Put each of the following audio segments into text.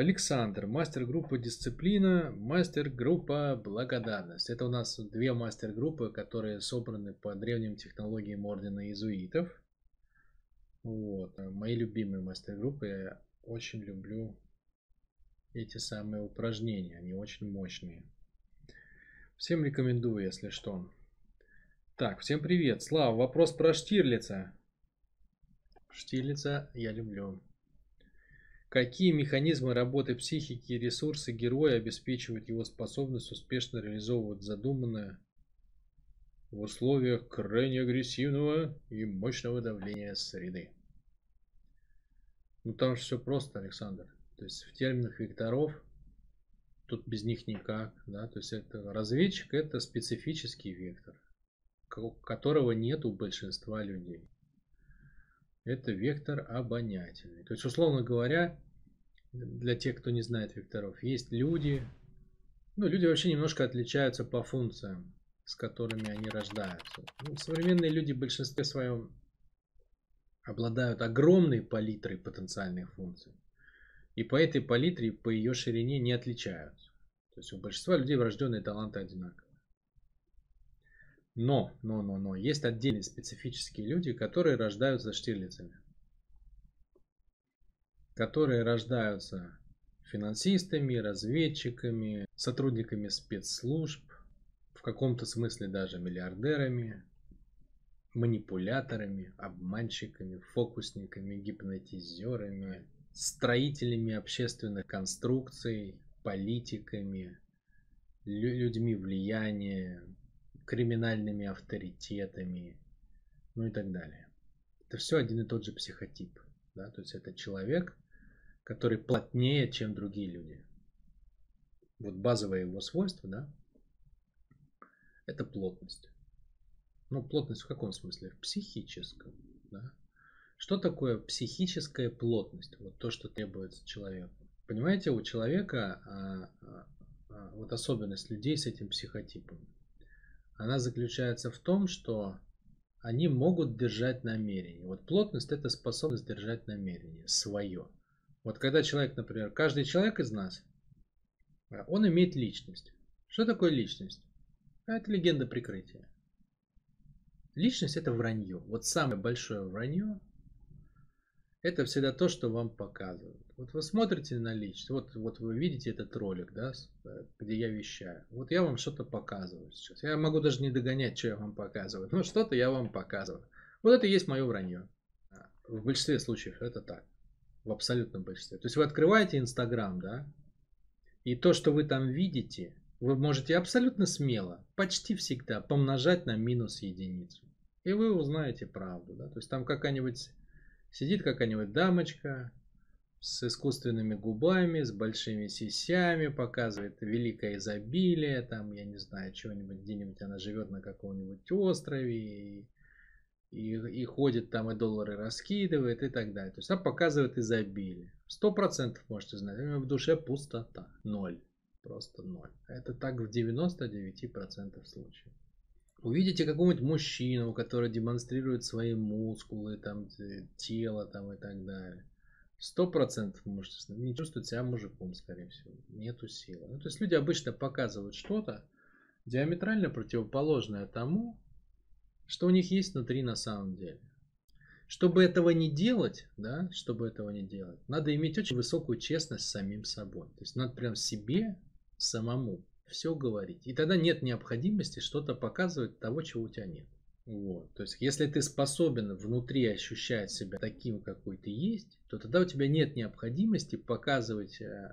Александр, мастер-группа дисциплина, мастер-группа благодарность. Это у нас две мастер-группы, которые собраны по древним технологиям ордена иезуитов. Вот. Мои любимые мастер-группы. Я очень люблю эти самые упражнения. Они очень мощные. Всем рекомендую, если что. Так, всем привет. Слава, вопрос про Штирлица. Штирлица я люблю. Какие механизмы работы психики и ресурсы героя обеспечивают его способность успешно реализовывать задуманное в условиях крайне агрессивного и мощного давления среды? Ну там же все просто, Александр. То есть в терминах векторов тут без них никак. Да? То есть это разведчик это специфический вектор, которого нет у большинства людей это вектор обонятельный. То есть, условно говоря, для тех, кто не знает векторов, есть люди, ну, люди вообще немножко отличаются по функциям, с которыми они рождаются. Ну, современные люди в большинстве своем обладают огромной палитрой потенциальных функций. И по этой палитре, по ее ширине не отличаются. То есть у большинства людей врожденные таланты одинаковые. Но, но, но, но, есть отдельные специфические люди, которые рождаются штирлицами. Которые рождаются финансистами, разведчиками, сотрудниками спецслужб, в каком-то смысле даже миллиардерами, манипуляторами, обманщиками, фокусниками, гипнотизерами, строителями общественных конструкций, политиками, людьми влияния, криминальными авторитетами, ну и так далее. Это все один и тот же психотип. Да? То есть это человек, который плотнее, чем другие люди. Вот базовое его свойство, да, это плотность. Ну, плотность в каком смысле? В психическом. Да? Что такое психическая плотность? Вот то, что требуется человеку. Понимаете, у человека а, а, а, вот особенность людей с этим психотипом она заключается в том, что они могут держать намерение. Вот плотность это способность держать намерение свое. Вот когда человек, например, каждый человек из нас, он имеет личность. Что такое личность? Это легенда прикрытия. Личность это вранье. Вот самое большое вранье это всегда то, что вам показывают. Вот вы смотрите на личность, вот, вот вы видите этот ролик, да, э, где я вещаю. Вот я вам что-то показываю сейчас. Я могу даже не догонять, что я вам показываю. Но что-то я вам показываю. Вот это и есть мое вранье. В большинстве случаев это так. В абсолютном большинстве. То есть вы открываете Инстаграм, да, и то, что вы там видите, вы можете абсолютно смело, почти всегда помножать на минус единицу. И вы узнаете правду. Да? То есть там какая-нибудь Сидит какая-нибудь дамочка с искусственными губами, с большими сисями, показывает великое изобилие, там, я не знаю, чего-нибудь, где-нибудь она живет на каком-нибудь острове, и, и, и ходит там и доллары раскидывает и так далее. То есть она показывает изобилие. Сто процентов можете знать, в душе пустота, ноль, просто ноль. Это так в 99% случаев увидите какого-нибудь мужчину, который демонстрирует свои мускулы, там, тело там, и так далее. Сто процентов можете не чувствовать себя мужиком, скорее всего. Нету силы. Ну, то есть люди обычно показывают что-то диаметрально противоположное тому, что у них есть внутри на самом деле. Чтобы этого не делать, да, чтобы этого не делать, надо иметь очень высокую честность с самим собой. То есть надо прям себе самому все говорить. И тогда нет необходимости что-то показывать того, чего у тебя нет. Вот. То есть, если ты способен внутри ощущать себя таким, какой ты есть, то тогда у тебя нет необходимости показывать э,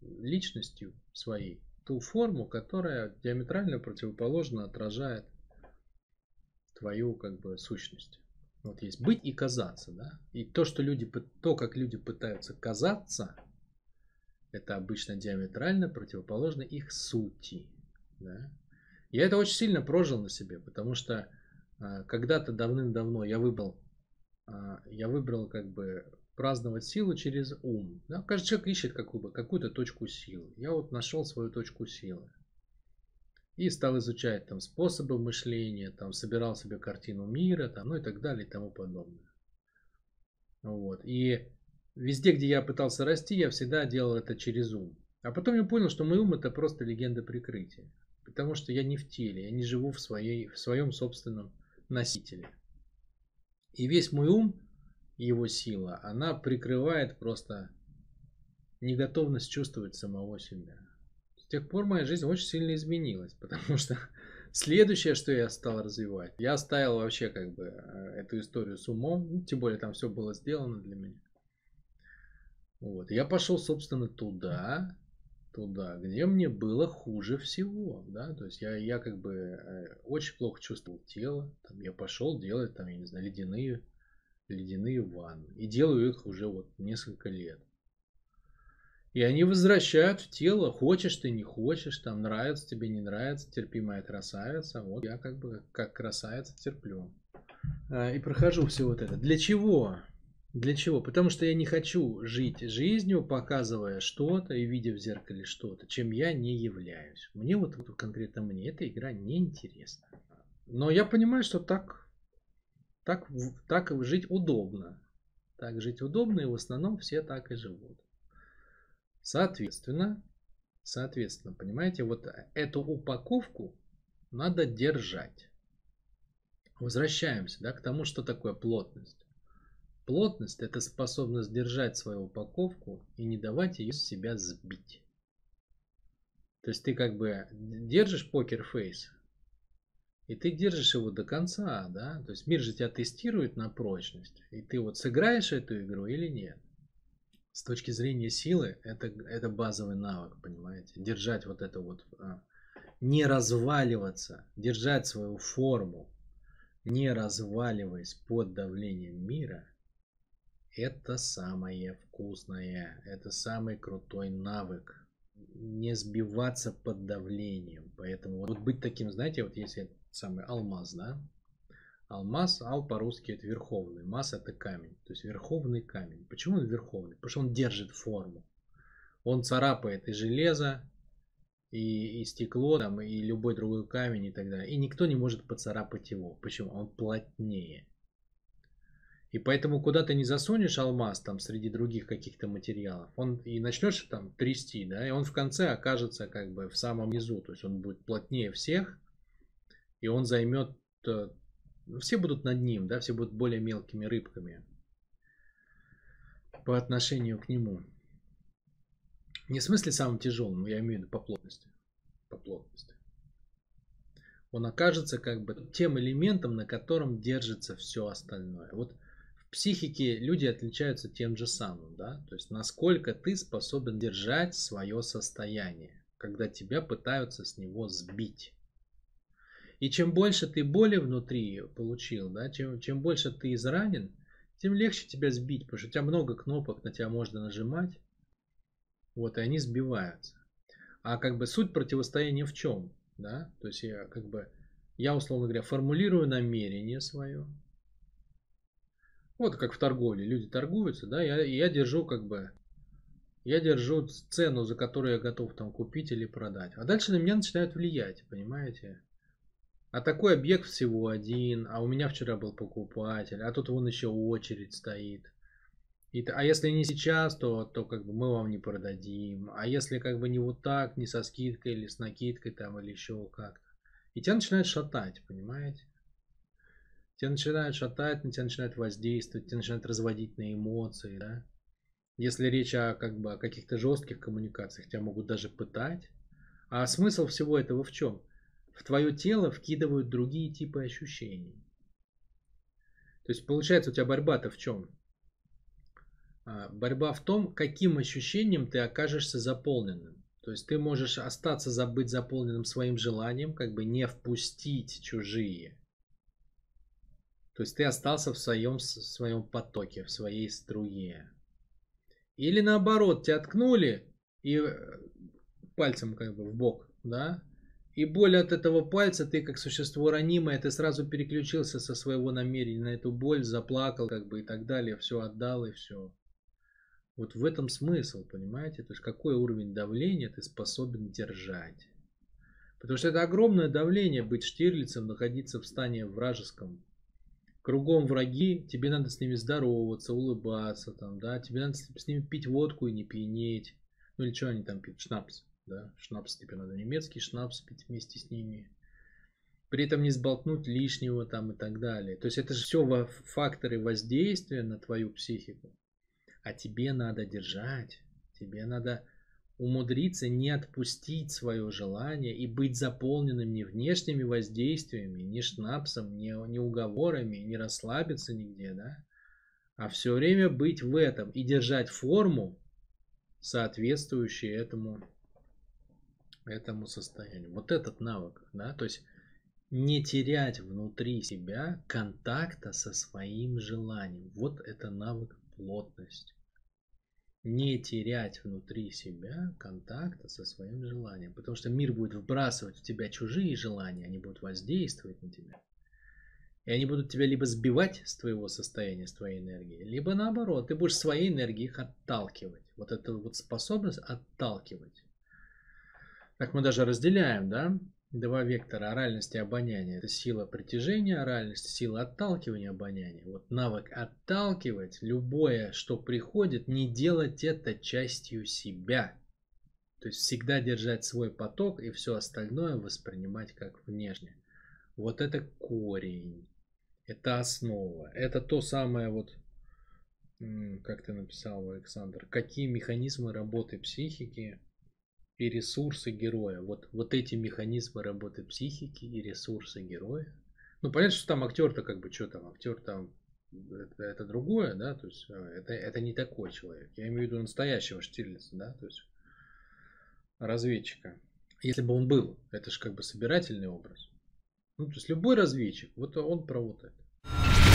личностью своей ту форму, которая диаметрально противоположно отражает твою как бы сущность. Вот есть быть и казаться, да. И то, что люди, то, как люди пытаются казаться, это обычно диаметрально противоположно их сути. Да? Я это очень сильно прожил на себе, потому что когда-то давным-давно я выбрал, а, я выбрал как бы праздновать силу через ум. Да? Каждый человек ищет какую, бы, какую-то точку силы. Я вот нашел свою точку силы. И стал изучать там способы мышления, там собирал себе картину мира, там, ну и так далее и тому подобное. Вот. И везде, где я пытался расти, я всегда делал это через ум. А потом я понял, что мой ум это просто легенда прикрытия. Потому что я не в теле, я не живу в, своей, в своем собственном носителе. И весь мой ум, его сила, она прикрывает просто неготовность чувствовать самого себя. С тех пор моя жизнь очень сильно изменилась, потому что следующее, что я стал развивать, я оставил вообще как бы э, эту историю с умом, ну, тем более там все было сделано для меня. Вот. Я пошел, собственно, туда, туда, где мне было хуже всего, да, то есть я, я как бы э, очень плохо чувствовал тело, там я пошел делать, там, я не знаю, ледяные, ледяные ванны, и делаю их уже вот несколько лет. И они возвращают в тело, хочешь ты, не хочешь, там нравится тебе, не нравится, терпимая красавица, вот я как бы как красавица терплю. А, и прохожу все вот это. Для чего? Для чего? Потому что я не хочу жить жизнью, показывая что-то и видя в зеркале что-то, чем я не являюсь. Мне вот конкретно мне эта игра не интересна. Но я понимаю, что так, так, так жить удобно. Так жить удобно, и в основном все так и живут. Соответственно, соответственно, понимаете, вот эту упаковку надо держать. Возвращаемся да, к тому, что такое плотность. Плотность – это способность держать свою упаковку и не давать ее с себя сбить. То есть ты как бы держишь покер-фейс, и ты держишь его до конца, да? То есть мир же тебя тестирует на прочность, и ты вот сыграешь эту игру или нет. С точки зрения силы, это, это базовый навык, понимаете? Держать вот это вот, а, не разваливаться, держать свою форму, не разваливаясь под давлением мира – это самое вкусное, это самый крутой навык. Не сбиваться под давлением. Поэтому вот быть таким, знаете, вот если самый алмаз, да? Алмаз, ал по-русски это верховный, мас это камень, то есть верховный камень. Почему он верховный? Потому что он держит форму. Он царапает и железо, и, и стекло, там, и любой другой камень и так далее. И никто не может поцарапать его. Почему? Он плотнее. И поэтому куда ты не засунешь алмаз там среди других каких-то материалов, он и начнешь там трясти, да, и он в конце окажется как бы в самом низу, то есть он будет плотнее всех, и он займет, э, все будут над ним, да, все будут более мелкими рыбками по отношению к нему. Не в смысле самым тяжелым, я имею в виду по плотности. По плотности. Он окажется как бы тем элементом, на котором держится все остальное. Вот психике люди отличаются тем же самым, да, то есть насколько ты способен держать свое состояние, когда тебя пытаются с него сбить. И чем больше ты боли внутри получил, да, чем, чем больше ты изранен, тем легче тебя сбить, потому что у тебя много кнопок, на тебя можно нажимать, вот, и они сбиваются. А как бы суть противостояния в чем, да, то есть я как бы, я условно говоря, формулирую намерение свое, вот как в торговле. Люди торгуются, да, я, я держу как бы, я держу цену, за которую я готов там купить или продать. А дальше на меня начинают влиять, понимаете? А такой объект всего один, а у меня вчера был покупатель, а тут вон еще очередь стоит. И, а если не сейчас, то, то как бы мы вам не продадим. А если как бы не вот так, не со скидкой или с накидкой там или еще как-то. И тебя начинает шатать, понимаете? Тебя начинают шатать, на тебя начинают воздействовать, тебя начинают разводить на эмоции, да. Если речь о, как бы, о каких-то жестких коммуникациях, тебя могут даже пытать. А смысл всего этого в чем? В твое тело вкидывают другие типы ощущений. То есть получается у тебя борьба-то в чем? А, борьба в том, каким ощущением ты окажешься заполненным. То есть ты можешь остаться забыть заполненным своим желанием, как бы не впустить чужие то есть ты остался в своем, в своем потоке, в своей струе. Или наоборот, тебя ткнули и э, пальцем как бы в бок, да? И боль от этого пальца, ты как существо ранимое, ты сразу переключился со своего намерения на эту боль, заплакал как бы и так далее, все отдал и все. Вот в этом смысл, понимаете? То есть какой уровень давления ты способен держать. Потому что это огромное давление быть Штирлицем, находиться в стане вражеском, кругом враги, тебе надо с ними здороваться, улыбаться, там, да, тебе надо с ними пить водку и не пьянеть. Ну или что они там пьют? Шнапс, да, шнапс тебе надо немецкий шнапс пить вместе с ними. При этом не сболтнуть лишнего там и так далее. То есть это же все факторы воздействия на твою психику. А тебе надо держать, тебе надо умудриться не отпустить свое желание и быть заполненным не внешними воздействиями, ни шнапсом, ни, ни уговорами, не расслабиться нигде, да, а все время быть в этом и держать форму, соответствующую этому, этому состоянию. Вот этот навык, да, то есть не терять внутри себя контакта со своим желанием. Вот это навык плотность не терять внутри себя контакта со своим желанием. Потому что мир будет вбрасывать в тебя чужие желания, они будут воздействовать на тебя. И они будут тебя либо сбивать с твоего состояния, с твоей энергии, либо наоборот, ты будешь своей энергией их отталкивать. Вот эта вот способность отталкивать. Так мы даже разделяем, да, Два вектора оральности и обоняния. Это сила притяжения оральности, сила отталкивания обоняния. Вот навык отталкивать любое, что приходит, не делать это частью себя. То есть всегда держать свой поток и все остальное воспринимать как внешне. Вот это корень. Это основа. Это то самое вот, как ты написал, Александр, какие механизмы работы психики и ресурсы героя. Вот, вот эти механизмы работы психики и ресурсы героя. Ну, понятно, что там актер-то как бы, что там, актер там, это, это другое, да, то есть а, это, это не такой человек. Я имею в виду настоящего Штирлица, да, то есть разведчика. Если бы он был, это же как бы собирательный образ. Ну, то есть любой разведчик, вот он про вот это.